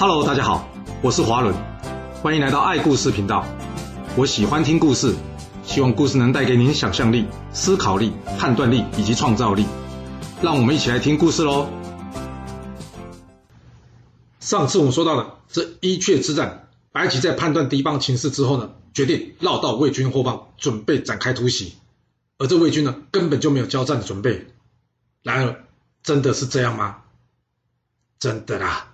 Hello，大家好，我是华伦，欢迎来到爱故事频道。我喜欢听故事，希望故事能带给您想象力、思考力、判断力以及创造力。让我们一起来听故事喽。上次我们说到了这伊阙之战，白起在判断敌方情势之后呢，决定绕到魏军后方，准备展开突袭。而这魏军呢，根本就没有交战的准备。然而，真的是这样吗？真的啦。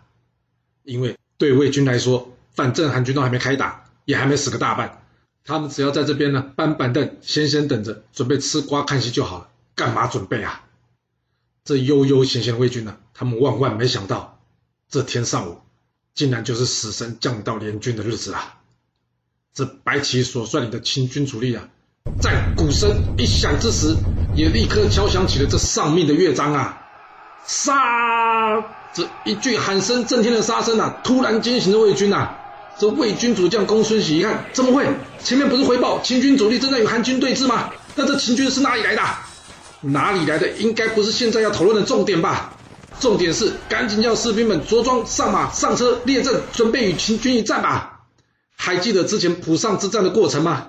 因为对魏军来说，反正韩军都还没开打，也还没死个大半，他们只要在这边呢搬板凳，先先等着，准备吃瓜看戏就好了。干嘛准备啊？这悠悠闲闲的魏军呢，他们万万没想到，这天上午竟然就是死神降临到联军的日子啊！这白起所率领的秦军主力啊，在鼓声一响之时，也立刻敲响起了这丧命的乐章啊！杀！这一句喊声震天的杀声啊，突然惊醒了魏军呐、啊！这魏军主将公孙喜一看，怎么会？前面不是回报秦军主力正在与韩军对峙吗？那这秦军是哪里来的？哪里来的？应该不是现在要讨论的重点吧？重点是赶紧叫士兵们着装上马上车列阵，准备与秦军一战吧！还记得之前濮上之战的过程吗？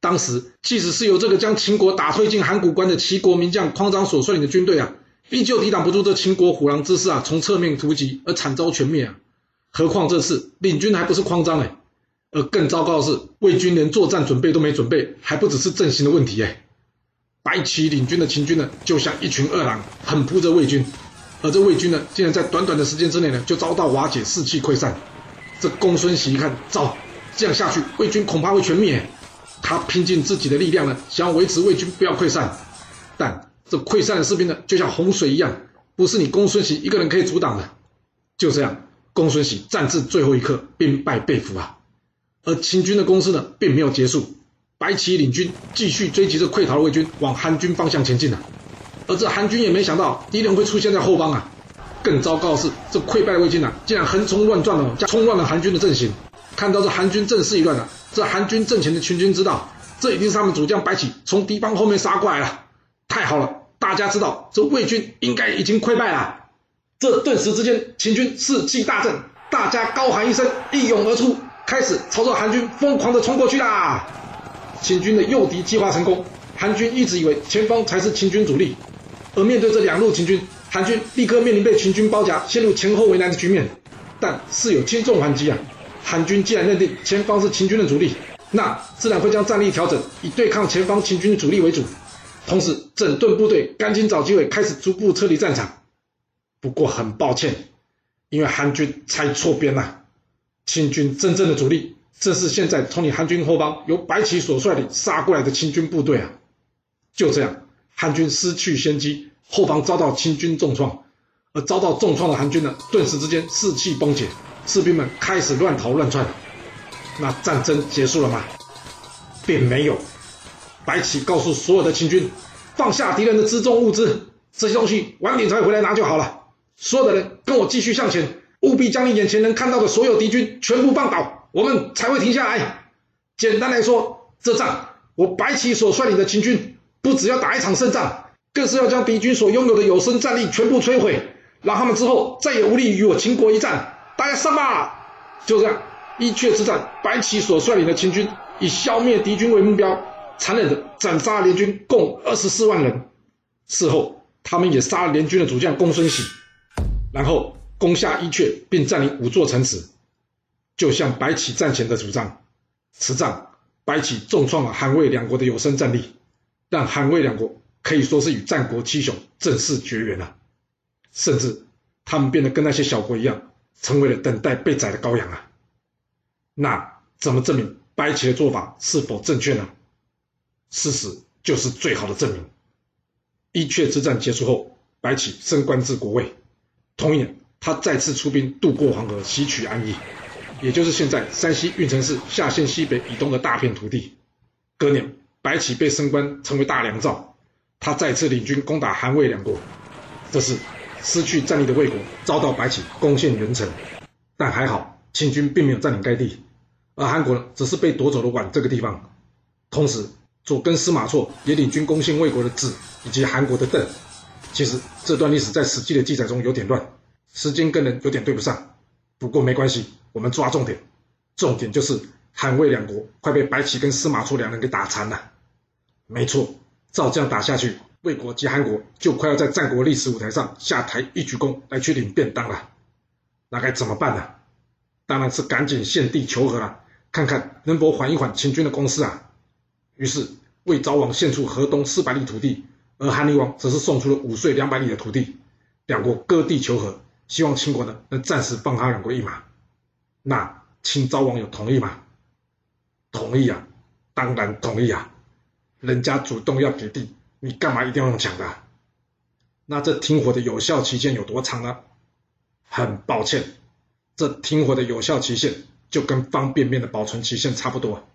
当时即使是由这个将秦国打退进函谷关的齐国名将匡章所率领的军队啊。依旧抵挡不住这秦国虎狼之师啊，从侧面突击而惨遭全灭啊！何况这次领军还不是匡章哎，而更糟糕的是，魏军连作战准备都没准备，还不只是阵型的问题哎。白起领军的秦军呢，就像一群饿狼，狠扑着魏军，而这魏军呢，竟然在短短的时间之内呢，就遭到瓦解，士气溃散。这公孙喜一看，糟，这样下去，魏军恐怕会全灭。他拼尽自己的力量呢，想要维持魏军不要溃散，但。这溃散的士兵呢，就像洪水一样，不是你公孙喜一个人可以阻挡的。就这样，公孙喜战至最后一刻，兵败被俘啊。而秦军的攻势呢，并没有结束，白起领军继续追击着溃逃的魏军，往韩军方向前进了。而这韩军也没想到敌人会出现在后方啊。更糟糕的是，这溃败魏军啊，竟然横冲乱撞的，冲乱了韩军的阵型。看到这韩军阵势一乱了，这韩军阵前的秦军知道，这一定是他们主将白起从敌方后面杀过来了。太好了，大家知道这魏军应该已经溃败了。这顿时之间，秦军士气大振，大家高喊一声，一拥而出，开始朝着韩军疯狂的冲过去啦。秦军的诱敌计划成功，韩军一直以为前方才是秦军主力，而面对这两路秦军，韩军立刻面临被秦军包夹，陷入前后为难的局面。但事有轻重缓急啊，韩军既然认定前方是秦军的主力，那自然会将战力调整，以对抗前方秦军的主力为主。同时，整顿部队，赶紧找机会开始逐步撤离战场。不过很抱歉，因为韩军猜错边了。清军真正的主力，正是现在从你韩军后方由白起所率领杀过来的清军部队啊！就这样，韩军失去先机，后方遭到清军重创，而遭到重创的韩军呢，顿时之间士气崩解，士兵们开始乱逃乱窜。那战争结束了吗？并没有。白起告诉所有的秦军，放下敌人的辎重物资，这些东西晚点才回来拿就好了。所有的人跟我继续向前，务必将你眼前能看到的所有敌军全部放倒，我们才会停下来。简单来说，这仗我白起所率领的秦军，不只要打一场胜仗，更是要将敌军所拥有的有生战力全部摧毁，让他们之后再也无力与我秦国一战。大家上吧！就这样，伊阙之战，白起所率领的秦军以消灭敌军为目标。残忍的斩杀联军共二十四万人，事后他们也杀了联军的主将公孙喜，然后攻下伊阙，并占领五座城池。就像白起战前的主张，此战白起重创了韩魏两国的有生战力，让韩魏两国可以说是与战国七雄正式绝缘了，甚至他们变得跟那些小国一样，成为了等待被宰的羔羊啊！那怎么证明白起的做法是否正确呢？事实就是最好的证明。伊阙之战结束后，白起升官至国尉。同年，他再次出兵渡过黄河，袭取安邑，也就是现在山西运城市夏县西北以东的大片土地。隔年，白起被升官成为大良造，他再次领军攻打韩魏两国。这时，失去战力的魏国遭到白起攻陷元城，但还好，秦军并没有占领该地，而韩国呢，只是被夺走了宛这个地方。同时，左更司马错也领军攻陷魏国的子以及韩国的邓。其实这段历史在《史记》的记载中有点乱，时间跟人有点对不上。不过没关系，我们抓重点，重点就是韩魏两国快被白起跟司马错两人给打残了。没错，照这样打下去，魏国及韩国就快要在战国历史舞台上下台一鞠躬来去领便当了。那该怎么办呢？当然是赶紧献帝求和了，看看能否缓一缓秦军的攻势啊。于是魏昭王献出河东四百里土地，而韩灵王则是送出了五岁两百里的土地，两国割地求和，希望秦国呢能暂时放他两国一马。那秦昭王有同意吗？同意啊，当然同意啊。人家主动要给地，你干嘛一定要用抢的？那这停火的有效期限有多长呢？很抱歉，这停火的有效期限就跟方便面的保存期限差不多，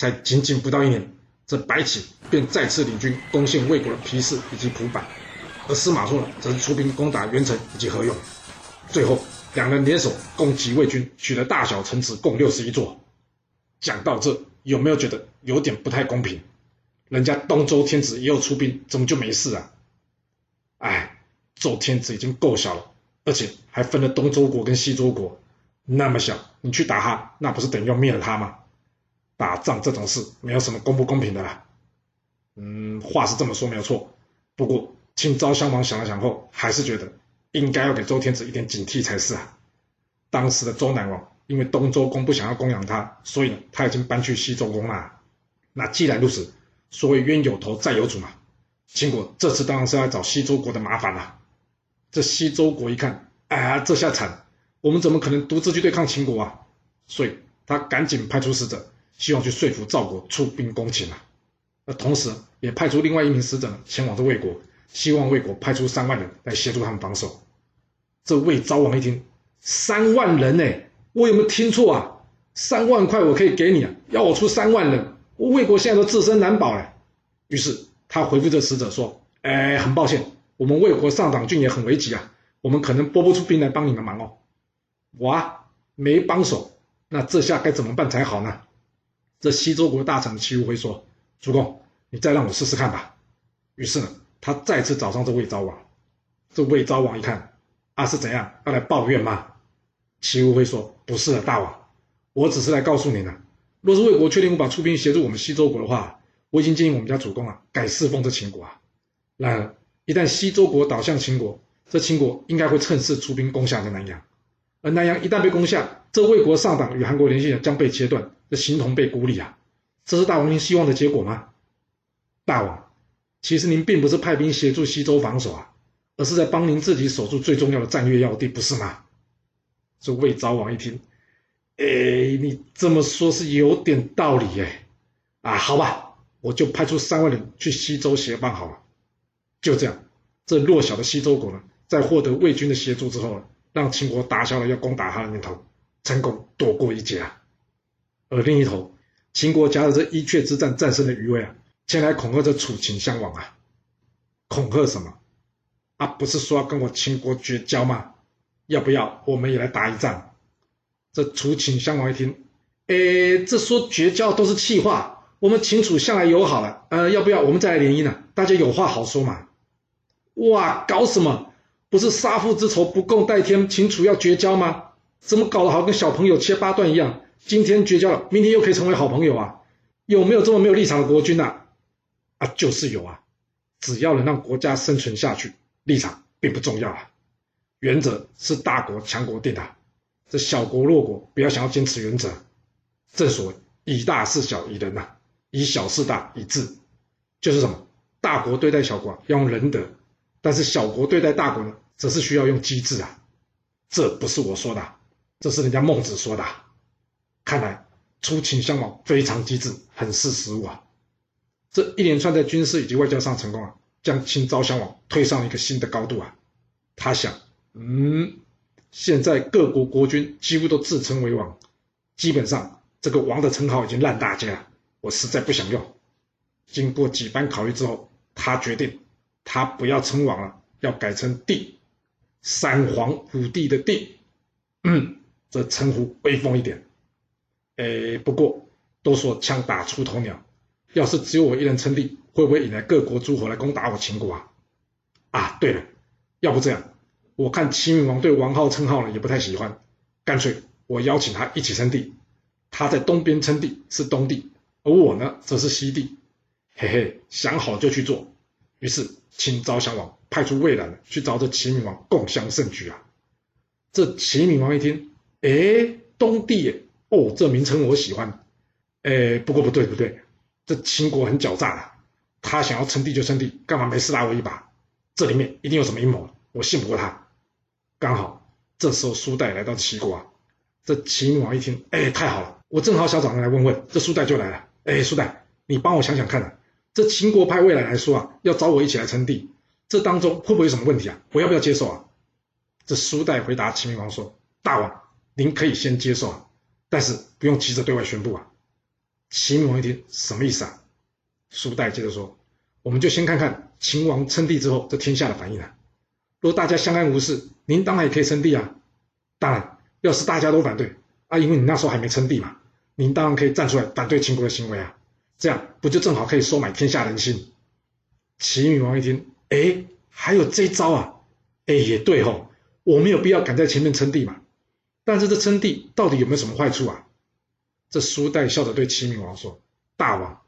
才仅仅不到一年，这白起便再次领军攻陷魏国的皮氏以及蒲坂，而司马错呢，则是出兵攻打元城以及河永，最后两人联手攻击魏军，取得大小城池共六十一座。讲到这，有没有觉得有点不太公平？人家东周天子也有出兵，怎么就没事啊？哎，周天子已经够小了，而且还分了东周国跟西周国，那么小，你去打他，那不是等于要灭了他吗？打仗这种事，没有什么公不公平的啦。嗯，话是这么说没有错，不过秦昭襄王想了想后，还是觉得应该要给周天子一点警惕才是啊。当时的周赧王因为东周公不想要供养他，所以呢，他已经搬去西周公了。那既然如此，所谓冤有头债有主嘛，秦国这次当然是要找西周国的麻烦了。这西周国一看，哎，这下惨，我们怎么可能独自去对抗秦国啊？所以他赶紧派出使者，希望去说服赵国出兵攻秦啊。那同时也派出另外一名使者前往这魏国，希望魏国派出三万人来协助他们防守。这魏昭王一听，三万人呢，我有没有听错啊？三万块我可以给你啊，要我出三万人？我魏国现在都自身难保了，于是他回复这使者说：“哎，很抱歉，我们魏国上党郡也很危急啊，我们可能拨不出兵来帮你们忙哦。”哇，没帮手，那这下该怎么办才好呢？这西周国大臣齐无辉说：“主公，你再让我试试看吧。”于是呢，他再次找上这魏昭王。这魏昭王一看，啊，是怎样要来抱怨吗？齐无辉说：“不是的，大王，我只是来告诉你呢。”若是魏国确定无法出兵协助我们西周国的话，我已经建议我们家主公啊，改侍奉这秦国啊。然而，一旦西周国倒向秦国，这秦国应该会趁势出兵攻下这南阳。而南阳一旦被攻下，这魏国上党与韩国联系将被切断，这形同被孤立啊。这是大王您希望的结果吗？大王，其实您并不是派兵协助西周防守啊，而是在帮您自己守住最重要的战略要地，不是吗？这魏昭王一听。哎，你这么说，是有点道理哎。啊，好吧，我就派出三万人去西周协帮好了。就这样，这弱小的西周国呢，在获得魏军的协助之后，让秦国打消了要攻打他的念头，成功躲过一劫啊。而另一头，秦国夹着这伊阙之战战胜的余威啊，前来恐吓这楚秦襄王啊。恐吓什么？啊，不是说要跟我秦国绝交吗？要不要我们也来打一仗？这楚秦襄王一听，哎，这说绝交都是气话，我们秦楚向来友好了，呃，要不要我们再来联姻呢？大家有话好说嘛。哇，搞什么？不是杀父之仇不共戴天，秦楚要绝交吗？怎么搞得好跟小朋友切八段一样？今天绝交了，明天又可以成为好朋友啊？有没有这么没有立场的国君呐？啊，就是有啊，只要能让国家生存下去，立场并不重要啊，原则是大国强国定的。这小国弱国不要想要坚持原则，正所谓以大事小以仁呐、以小事大以智，就是什么？大国对待小国要用仁德，但是小国对待大国呢，则是需要用机智啊。这不是我说的，这是人家孟子说的。看来楚秦襄王非常机智，很识时务啊。这一连串在军事以及外交上成功啊，将秦昭襄王推上一个新的高度啊。他想，嗯。现在各国国君几乎都自称为王，基本上这个王的称号已经烂大街了，我实在不想用。经过几番考虑之后，他决定他不要称王了，要改成帝，三皇五帝的帝。嗯，这称呼威风一点。哎，不过都说枪打出头鸟，要是只有我一人称帝，会不会引来各国诸侯来攻打我秦国啊？啊，对了，要不这样。我看齐闵王对王号称号呢也不太喜欢，干脆我邀请他一起称帝，他在东边称帝是东帝，而我呢则是西帝。嘿嘿，想好就去做。于是秦昭襄王派出魏冉去找这齐闵王共襄盛举啊。这齐闵王一听，哎，东帝耶，哦，这名称我喜欢。哎，不过不对不对，这秦国很狡诈的，他想要称帝就称帝，干嘛没事拉我一把？这里面一定有什么阴谋，我信不过他。刚好这时候苏代来到齐国啊，这齐闵王一听，哎，太好了，我正好想找人来问问。这苏代就来了，哎，苏代，你帮我想想看啊。这秦国派魏来来说啊，要找我一起来称帝，这当中会不会有什么问题啊？我要不要接受啊？这苏代回答秦王说：“大王，您可以先接受啊，但是不用急着对外宣布啊。”齐闵王一听，什么意思啊？苏代接着说：“我们就先看看秦王称帝之后这天下的反应啊。若大家相安无事，您当然也可以称帝啊。当然，要是大家都反对啊，因为你那时候还没称帝嘛，您当然可以站出来反对秦国的行为啊。”这样不就正好可以收买天下人心？齐闵王一听，哎，还有这招啊！哎，也对吼、哦，我没有必要赶在前面称帝嘛。但是这称帝到底有没有什么坏处啊？这苏代笑着对齐闵王说：“大王，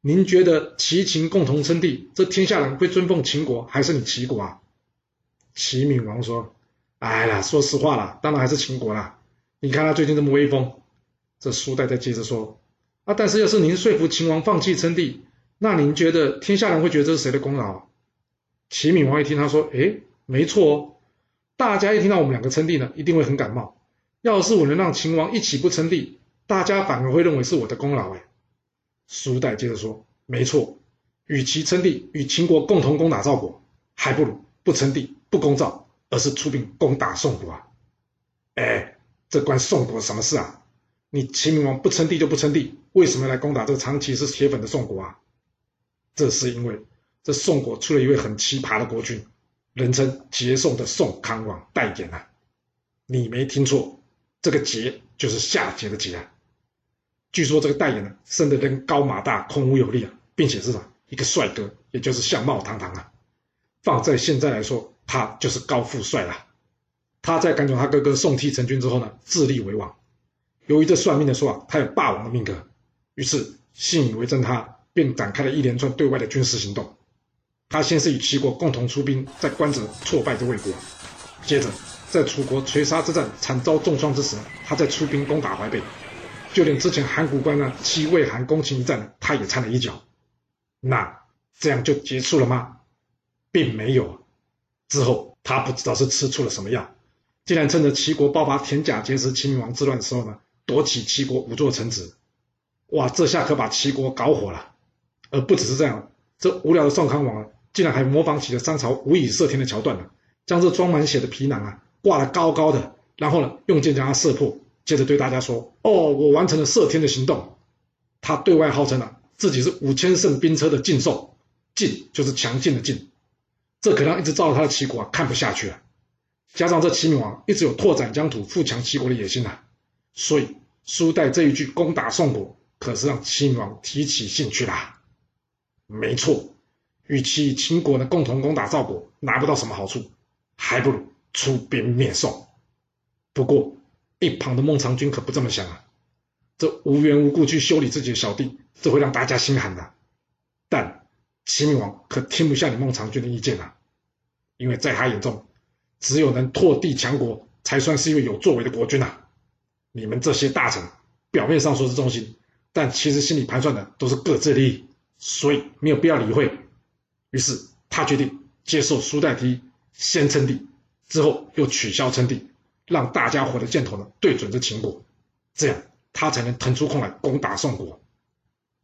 您觉得齐秦共同称帝，这天下人会尊奉秦国还是你齐国啊？”齐闵王说：“哎呀，说实话啦，当然还是秦国啦。你看他最近这么威风。”这苏代再接着说。啊！但是要是您说服秦王放弃称帝，那您觉得天下人会觉得这是谁的功劳？齐闵王一听，他说：“哎，没错哦，大家一听到我们两个称帝呢，一定会很感冒。要是我能让秦王一起不称帝，大家反而会认为是我的功劳。”哎，苏代接着说：“没错，与其称帝与秦国共同攻打赵国，还不如不称帝不攻赵，而是出兵攻打宋国啊！哎，这关宋国什么事啊？”你齐闵王不称帝就不称帝，为什么来攻打这个长期是铁粉的宋国啊？这是因为这宋国出了一位很奇葩的国君，人称桀宋的宋康王代言啊。你没听错，这个桀就是夏桀的桀啊。据说这个代言呢，生得人高马大，孔武有力啊，并且是一个帅哥，也就是相貌堂堂啊。放在现在来说，他就是高富帅了。他在赶走他哥哥宋替成军之后呢，自立为王。由于这算命的说啊，他有霸王的命格，于是信以为真，他便展开了一连串对外的军事行动。他先是与齐国共同出兵，在关泽挫败这魏国，接着在楚国垂沙之战惨遭重创之时，他在出兵攻打淮北，就连之前函谷关呢弃魏韩攻秦一战，他也掺了一脚。那这样就结束了吗？并没有。之后他不知道是吃出了什么药，竟然趁着齐国爆发田甲结石齐明王之乱的时候呢。夺取齐国五座城池，哇！这下可把齐国搞火了。而不只是这样，这无聊的宋康王，竟然还模仿起了商朝无以射天的桥段呢，将这装满血的皮囊啊挂得高高的，然后呢用箭将它射破，接着对大家说：“哦，我完成了射天的行动。”他对外号称啊自己是五千乘兵车的劲兽，劲就是强劲的劲。这可让一直照着他的齐国啊看不下去了。加上这齐闵王一直有拓展疆土、富强齐国的野心啊。所以苏代这一句攻打宋国，可是让齐闵王提起兴趣啦。没错，与其秦国呢共同攻打赵国，拿不到什么好处，还不如出兵灭宋。不过一旁的孟尝君可不这么想啊，这无缘无故去修理自己的小弟，这会让大家心寒的。但齐闵王可听不下你孟尝君的意见啊，因为在他眼中，只有能拓地强国，才算是一位有作为的国君呐。你们这些大臣，表面上说是忠心，但其实心里盘算的都是各自利益，所以没有必要理会。于是他决定接受苏代提，先称帝，之后又取消称帝，让大家伙的箭头呢对准着秦国，这样他才能腾出空来攻打宋国。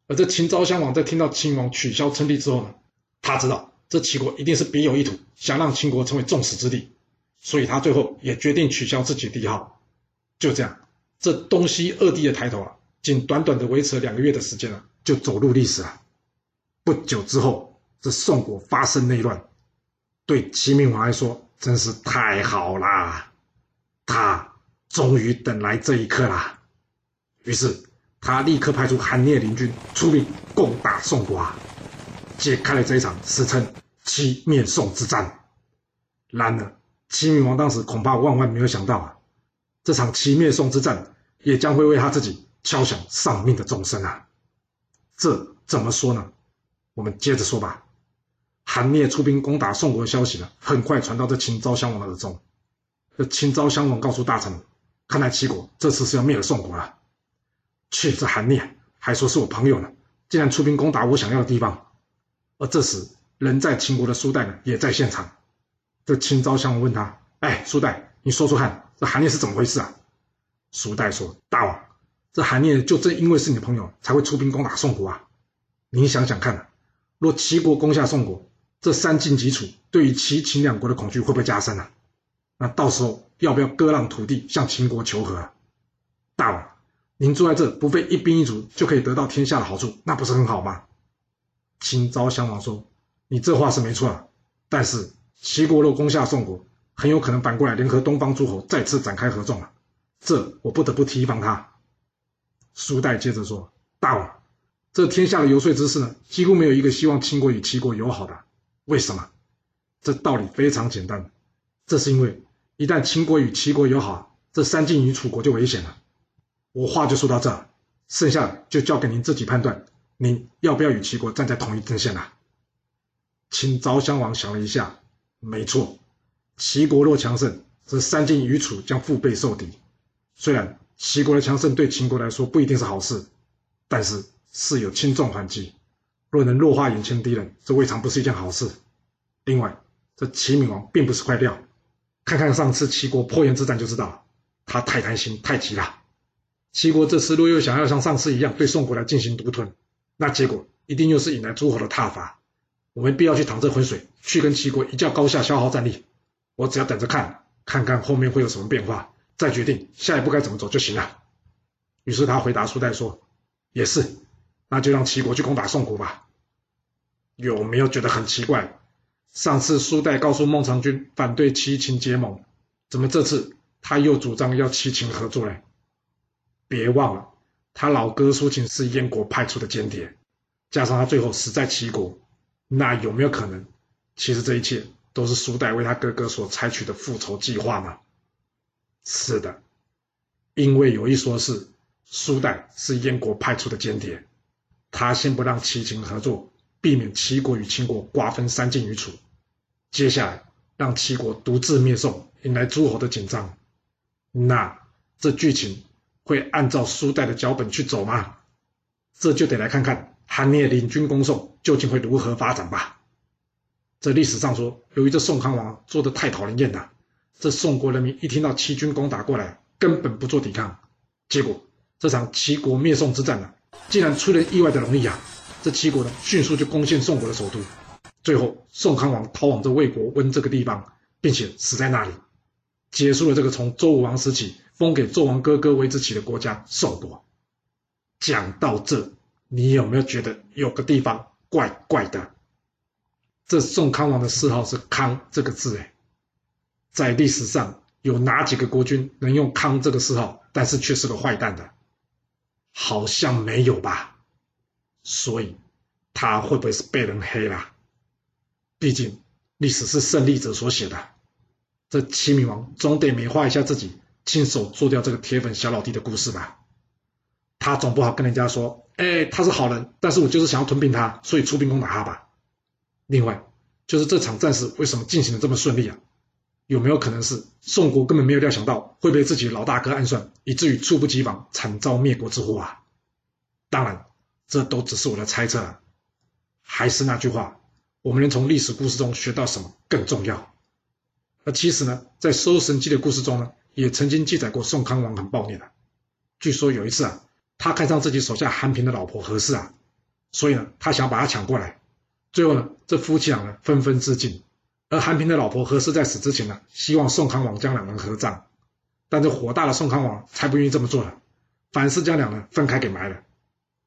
而这秦昭襄王在听到秦王取消称帝之后呢，他知道这齐国一定是别有意图，想让秦国成为众矢之的，所以他最后也决定取消自己的帝号。就这样。这东西二帝的抬头啊，仅短短的维持了两个月的时间啊，就走入历史了。不久之后，这宋国发生内乱，对齐闵王来说真是太好啦，他终于等来这一刻啦。于是他立刻派出韩聂领军出兵攻打宋国啊，揭开了这一场史称齐灭宋之战。然而，齐闵王当时恐怕万万没有想到啊。这场齐灭宋之战也将会为他自己敲响丧命的钟声啊！这怎么说呢？我们接着说吧。韩聂出兵攻打宋国的消息呢，很快传到这秦昭襄王的耳中。这秦昭襄王告诉大臣，看来齐国这次是要灭了宋国了。去，这韩聂还说是我朋友呢，竟然出兵攻打我想要的地方。而这时，人在秦国的苏代呢，也在现场。这秦昭襄王问他：“哎，苏代，你说说看，这韩聂是怎么回事啊？”苏代说：“大王，这韩聂就正因为是你的朋友，才会出兵攻打宋国啊。你想想看，若齐国攻下宋国，这三晋击楚，对于齐秦两国的恐惧会不会加深啊？那到时候要不要割让土地向秦国求和啊？大王，您坐在这，不费一兵一卒就可以得到天下的好处，那不是很好吗？秦昭襄王说：“你这话是没错啊，但是齐国若攻下宋国，很有可能反过来联合东方诸侯，再次展开合纵啊，这我不得不提防他。”苏代接着说：“大王，这天下的游说之士呢，几乎没有一个希望秦国与齐国友好的。”为什么？这道理非常简单，这是因为一旦秦国与齐国友好，这三晋与楚国就危险了。我话就说到这，剩下就交给您自己判断，您要不要与齐国站在同一阵线了？秦昭襄王想了一下，没错，齐国若强盛，这三晋与楚将腹背受敌。虽然齐国的强盛对秦国来说不一定是好事，但是事有轻重缓急。若能弱化眼前敌人，这未尝不是一件好事。另外，这齐闵王并不是块料，看看上次齐国破燕之战就知道了，他太贪心太急了。齐国这次若又想要像上次一样对宋国来进行独吞，那结果一定又是引来诸侯的挞伐。我没必要去淌这浑水，去跟齐国一较高下，消耗战力。我只要等着看，看看后面会有什么变化，再决定下一步该怎么走就行了。于是他回答苏代说：“也是。”那就让齐国去攻打宋国吧。有没有觉得很奇怪？上次苏代告诉孟尝君反对齐秦结盟，怎么这次他又主张要齐秦合作呢？别忘了，他老哥苏秦是燕国派出的间谍，加上他最后死在齐国，那有没有可能，其实这一切都是苏代为他哥哥所采取的复仇计划呢？是的，因为有一说是苏代是燕国派出的间谍。他先不让齐秦合作，避免齐国与秦国瓜分三晋与楚。接下来让齐国独自灭宋，引来诸侯的紧张。那这剧情会按照书代的脚本去走吗？这就得来看看韩聂领军攻宋究竟会如何发展吧。这历史上说，由于这宋康王做得太讨人厌了，这宋国人民一听到齐军攻打过来，根本不做抵抗，结果这场齐国灭宋之战呢，竟然出了意外的容易啊！这齐国呢，迅速就攻陷宋国的首都，最后宋康王逃往这魏国温这个地方，并且死在那里，结束了这个从周武王时期封给纣王哥哥为之起的国家宋国。讲到这，你有没有觉得有个地方怪怪的？这宋康王的谥号是康这个字，哎，在历史上有哪几个国君能用康这个谥号，但是却是个坏蛋的？好像没有吧，所以他会不会是被人黑了？毕竟历史是胜利者所写的，这齐闵王总得美化一下自己亲手做掉这个铁粉小老弟的故事吧？他总不好跟人家说，哎，他是好人，但是我就是想要吞并他，所以出兵攻打他吧。另外，就是这场战事为什么进行的这么顺利啊？有没有可能是宋国根本没有料想到会被自己老大哥暗算，以至于猝不及防，惨遭灭国之祸啊？当然，这都只是我的猜测。还是那句话，我们能从历史故事中学到什么更重要？而其实呢，在《搜神记》的故事中呢，也曾经记载过宋康王很暴虐的。据说有一次啊，他看上自己手下韩平的老婆何氏啊，所以呢，他想把她抢过来。最后呢，这夫妻俩呢纷纷自尽。而韩平的老婆何氏在死之前呢，希望宋康王将两人合葬，但这火大的宋康王才不愿意这么做了，反是将两人分开给埋了。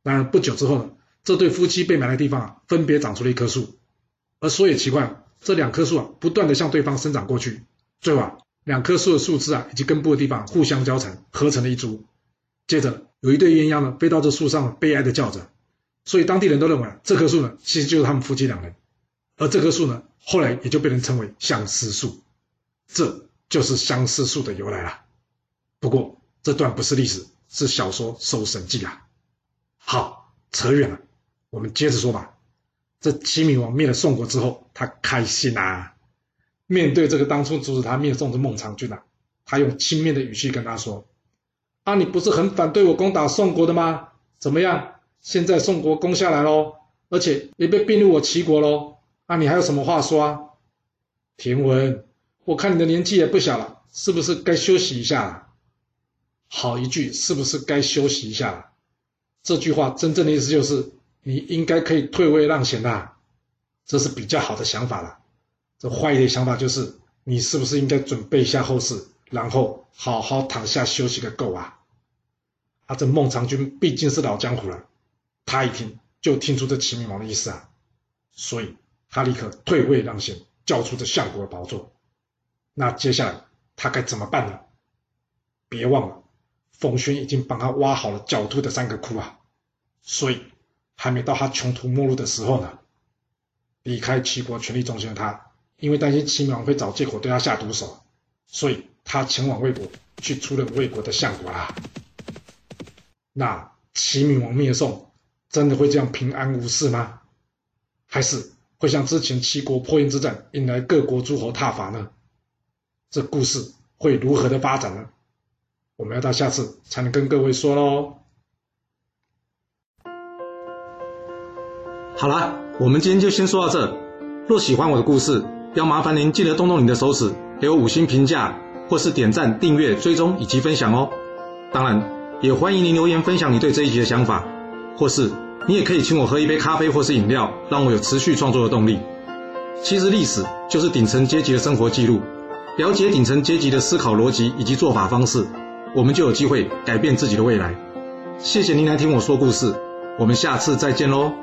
但不久之后呢，这对夫妻被埋的地方啊，分别长出了一棵树，而说也奇怪，这两棵树啊，不断的向对方生长过去，最后啊，两棵树的树枝啊以及根部的地方互相交缠，合成了一株。接着有一对鸳鸯呢，飞到这树上，悲哀的叫着，所以当地人都认为这棵树呢，其实就是他们夫妻两人。而这棵树呢，后来也就被人称为相思树，这就是相思树的由来了。不过这段不是历史，是小说《搜神记》啊。好，扯远了，我们接着说吧。这齐闵王灭了宋国之后，他开心啊。面对这个当初阻止他灭宋的孟尝君啊，他用轻蔑的语气跟他说：“啊，你不是很反对我攻打宋国的吗？怎么样？现在宋国攻下来喽，而且也被并入我齐国喽。啊，你还有什么话说啊？”田文，我看你的年纪也不小了，是不是该休息一下了？好一句，是不是该休息一下了？这句话真正的意思就是。你应该可以退位让贤呐，这是比较好的想法了。这坏一点想法就是，你是不是应该准备一下后事，然后好好躺下休息个够啊？啊，这孟尝君毕竟是老江湖了，他一听就听出这齐明王的意思啊，所以他立刻退位让贤，交出这相国的宝座。那接下来他该怎么办呢？别忘了，冯轩已经帮他挖好了狡兔的三个窟啊，所以。还没到他穷途末路的时候呢。离开齐国权力中心的他，因为担心齐闵王会找借口对他下毒手，所以他前往魏国去出任魏国的相国啦。那齐闵王灭宋，真的会这样平安无事吗？还是会像之前齐国破燕之战引来各国诸侯挞伐呢？这故事会如何的发展呢？我们要到下次才能跟各位说喽。好了，我们今天就先说到这。若喜欢我的故事，要麻烦您记得动动你的手指，给我五星评价，或是点赞、订阅、追踪以及分享哦。当然，也欢迎您留言分享你对这一集的想法，或是你也可以请我喝一杯咖啡或是饮料，让我有持续创作的动力。其实历史就是顶层阶级的生活记录，了解顶层阶级的思考逻辑以及做法方式，我们就有机会改变自己的未来。谢谢您来听我说故事，我们下次再见喽。